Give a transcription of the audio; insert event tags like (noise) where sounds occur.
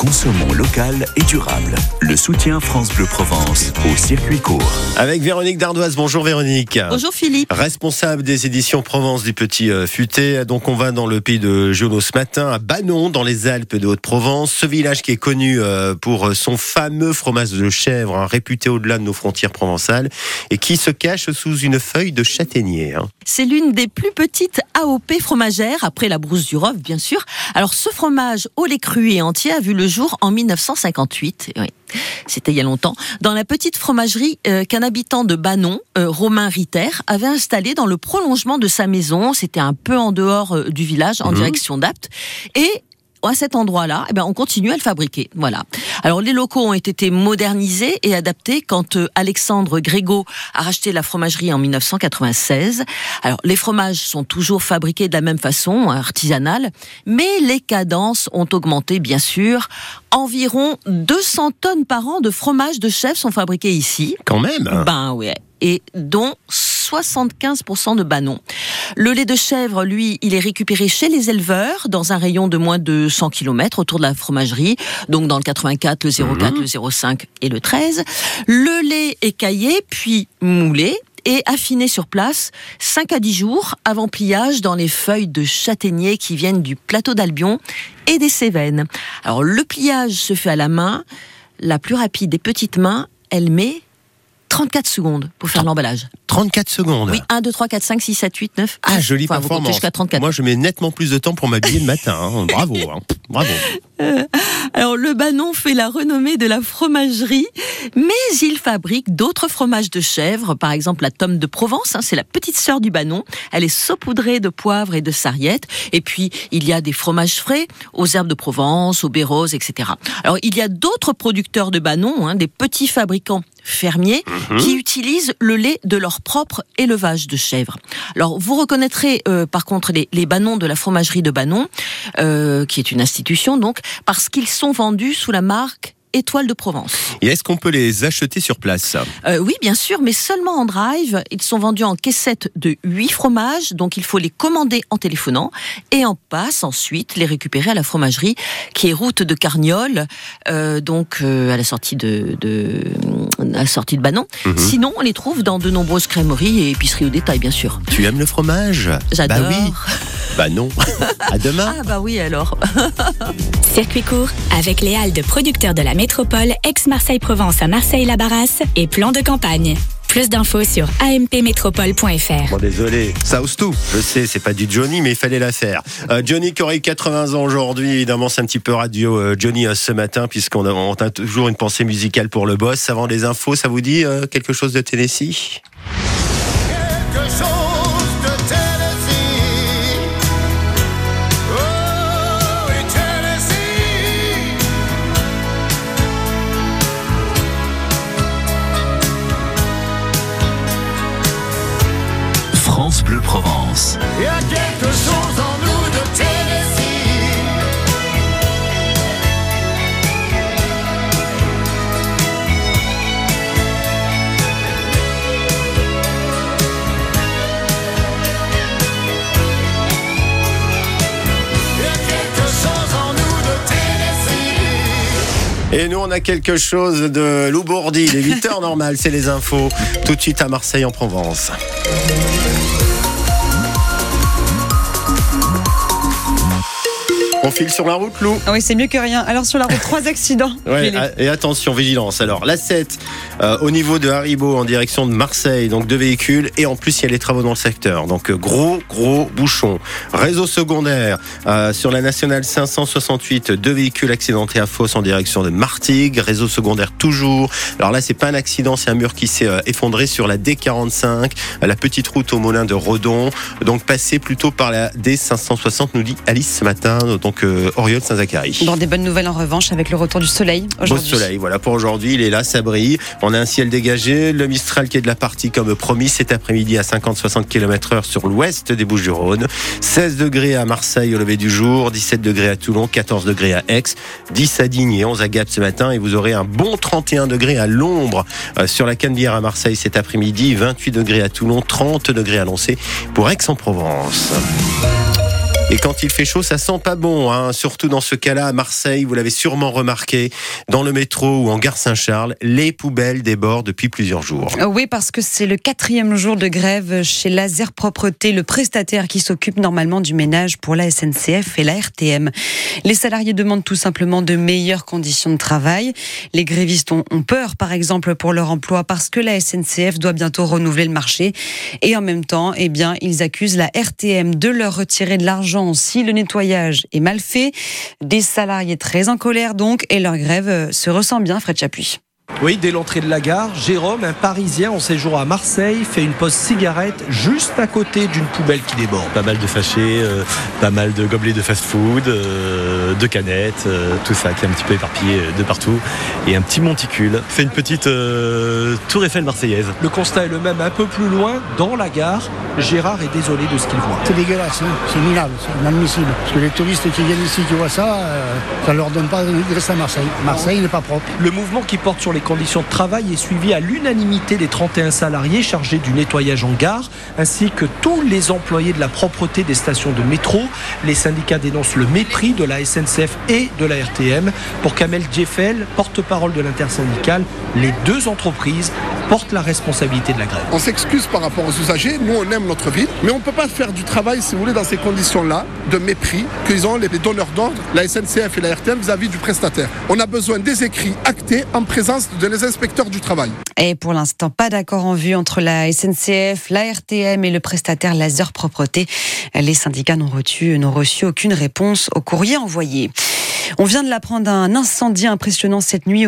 Consommons local et durable. Le soutien France Bleu Provence au circuit court. Avec Véronique Dardoise. Bonjour Véronique. Bonjour Philippe. Responsable des éditions Provence du Petit euh, Futé. Donc on va dans le pays de Giono ce matin, à Banon, dans les Alpes de Haute-Provence. Ce village qui est connu euh, pour son fameux fromage de chèvre, hein, réputé au-delà de nos frontières provençales, et qui se cache sous une feuille de châtaignier. hein. C'est l'une des plus petites AOP fromagères, après la brousse du Rove, bien sûr. Alors, ce fromage au lait cru et entier a vu le jour en 1958. Oui. C'était il y a longtemps. Dans la petite fromagerie euh, qu'un habitant de Banon, euh, Romain Ritter, avait installée dans le prolongement de sa maison. C'était un peu en dehors euh, du village, en direction d'Apt. Et à cet endroit-là, eh ben, on continue à le fabriquer. Voilà. Alors, les locaux ont été modernisés et adaptés quand euh, Alexandre Grégo a racheté la fromagerie en 1996. Alors, les fromages sont toujours fabriqués de la même façon, artisanale, mais les cadences ont augmenté, bien sûr. Environ 200 tonnes par an de fromage de chèvre sont fabriqués ici. Quand même. Ben ouais. Et dont 75% de Banon. Le lait de chèvre, lui, il est récupéré chez les éleveurs dans un rayon de moins de 100 km autour de la fromagerie. Donc dans le 84, le 04, le 05 et le 13. Le lait est caillé, puis moulé et affiné sur place 5 à 10 jours avant pliage dans les feuilles de châtaignier qui viennent du plateau d'Albion et des Cévennes. Alors le pliage se fait à la main. La plus rapide des petites mains, elle met 34 secondes pour faire l'emballage. 34 secondes. Oui, 1, 2, 3, 4, 5, 6, 7, 8, 9. Ah, jolie Enfin, performance. jusqu'à 34. Moi, je mets nettement plus de temps pour m'habiller le matin. hein. (laughs) Bravo, hein. bravo. Alors, le Banon fait la renommée de la fromagerie, mais il fabrique d'autres fromages de chèvre, par exemple la tome de Provence, hein, c'est la petite sœur du Banon. Elle est saupoudrée de poivre et de sarriette. Et puis, il y a des fromages frais aux herbes de Provence, aux baies-roses, etc. Alors, il y a d'autres producteurs de Banon, hein, des petits fabricants fermiers, qui utilisent le lait de leur propre élevage de chèvres. Alors, vous reconnaîtrez euh, par contre les, les Banons de la fromagerie de Banon, euh, qui est une institution donc, parce qu'ils sont vendus sous la marque Étoile de Provence. Et est-ce qu'on peut les acheter sur place Euh, oui, bien sûr, mais seulement en drive. Ils sont vendus en caissette de 8 fromages, donc il faut les commander en téléphonant et en passe ensuite les récupérer à la fromagerie qui est route de Carniole, euh, donc euh, à la sortie de, de à la sortie de Banon. Sinon, on les trouve dans de nombreuses crèmeries et épiceries au détail, bien sûr. Tu aimes le fromage? J'adore. Bah oui. (laughs) Bah non. (laughs) à demain. Ah bah oui alors. (laughs) Circuit court avec les halles de producteurs de la métropole ex-Marseille-Provence à Marseille-Labarras et plan de campagne. Plus d'infos sur ampmétropole.fr. Bon, désolé, ça ose tout. Je sais, c'est pas du Johnny, mais il fallait la faire. Euh, Johnny qui aurait eu 80 ans aujourd'hui, évidemment, c'est un petit peu radio euh, Johnny euh, ce matin, puisqu'on a, on a toujours une pensée musicale pour le boss. Avant les infos, ça vous dit euh, quelque chose de Tennessee? Quelque chose Bleu Provence. Il y a quelque chose en nous de Tennessee. Il y a quelque chose en nous de Tennessee. Et nous, on a quelque chose de Loubourdi. Les 8 heures normales, c'est les infos. Tout de suite à Marseille en Provence. On file sur la route, Lou Ah oui, c'est mieux que rien. Alors sur la route, trois accidents. Ouais, Philippe. a- et attention, vigilance. Alors, la 7, euh, au niveau de Haribo, en direction de Marseille, donc deux véhicules, et en plus, il y a les travaux dans le secteur. Donc, euh, gros, gros bouchon. Réseau secondaire, euh, sur la nationale 568, deux véhicules accidentés à Fosse en direction de Martigues. Réseau secondaire toujours. Alors là, c'est pas un accident, c'est un mur qui s'est effondré sur la D45, euh, la petite route au Molin de Redon. Donc, passez plutôt par la D560, nous dit Alice ce matin, donc euh, Oriol Saint-Zacharie. Des bonnes nouvelles en revanche avec le retour du soleil Beau aujourd'hui. soleil, voilà pour aujourd'hui, il est là, ça brille. On a un ciel dégagé, le Mistral qui est de la partie comme promis cet après-midi à 50-60 km heure sur l'ouest des Bouches-du-Rhône. 16 degrés à Marseille au lever du jour, 17 degrés à Toulon, 14 degrés à Aix, 10 à Digne et 11 à Gap ce matin et vous aurez un bon 31 degrés à l'ombre euh, sur la Canebière à Marseille cet après-midi, 28 degrés à Toulon, 30 degrés à Lancé pour Aix-en-Provence. Et quand il fait chaud, ça sent pas bon, hein. surtout dans ce cas-là à Marseille, vous l'avez sûrement remarqué, dans le métro ou en gare Saint-Charles, les poubelles débordent depuis plusieurs jours. Oui, parce que c'est le quatrième jour de grève chez Laser Propreté, le prestataire qui s'occupe normalement du ménage pour la SNCF et la RTM. Les salariés demandent tout simplement de meilleures conditions de travail. Les grévistes ont peur, par exemple, pour leur emploi parce que la SNCF doit bientôt renouveler le marché. Et en même temps, eh bien, ils accusent la RTM de leur retirer de l'argent si le nettoyage est mal fait. Des salariés très en colère donc, et leur grève euh, se ressent bien, Fred Chapuis. Oui, dès l'entrée de la gare, Jérôme, un Parisien en séjour à Marseille, fait une pause cigarette juste à côté d'une poubelle qui déborde. Pas mal de sachets, euh, pas mal de gobelets de fast-food, euh, de canettes, euh, tout ça qui est un petit peu éparpillé de partout. Et un petit monticule. C'est une petite euh, tour Eiffel marseillaise. Le constat est le même un peu plus loin, dans la gare. Gérard est désolé de ce qu'il voit. C'est dégueulasse, hein. c'est minable, c'est inadmissible. Parce que les touristes qui viennent ici, qui voient ça, euh, ça leur donne pas envie de rester à Marseille. Marseille n'est pas propre. Le mouvement qui porte sur les conditions de travail est suivi à l'unanimité des 31 salariés chargés du nettoyage en gare, ainsi que tous les employés de la propreté des stations de métro. Les syndicats dénoncent le mépris de la SNCF et de la RTM. Pour Kamel Djeffel, porte-parole de l'intersyndicale, les deux entreprises portent la responsabilité de la grève. On s'excuse par rapport aux usagers, nous on aime notre ville, mais on ne peut pas faire du travail, si vous voulez, dans ces conditions-là, de mépris qu'ils ont les donneurs d'ordre, la SNCF et la RTM vis-à-vis du prestataire. On a besoin des écrits actés en présence de les inspecteurs du travail. Et pour l'instant, pas d'accord en vue entre la SNCF, la RTM et le prestataire Laser Propreté. Les syndicats n'ont reçu, n'ont reçu aucune réponse au courrier envoyé. On vient de l'apprendre, un incendie impressionnant cette nuit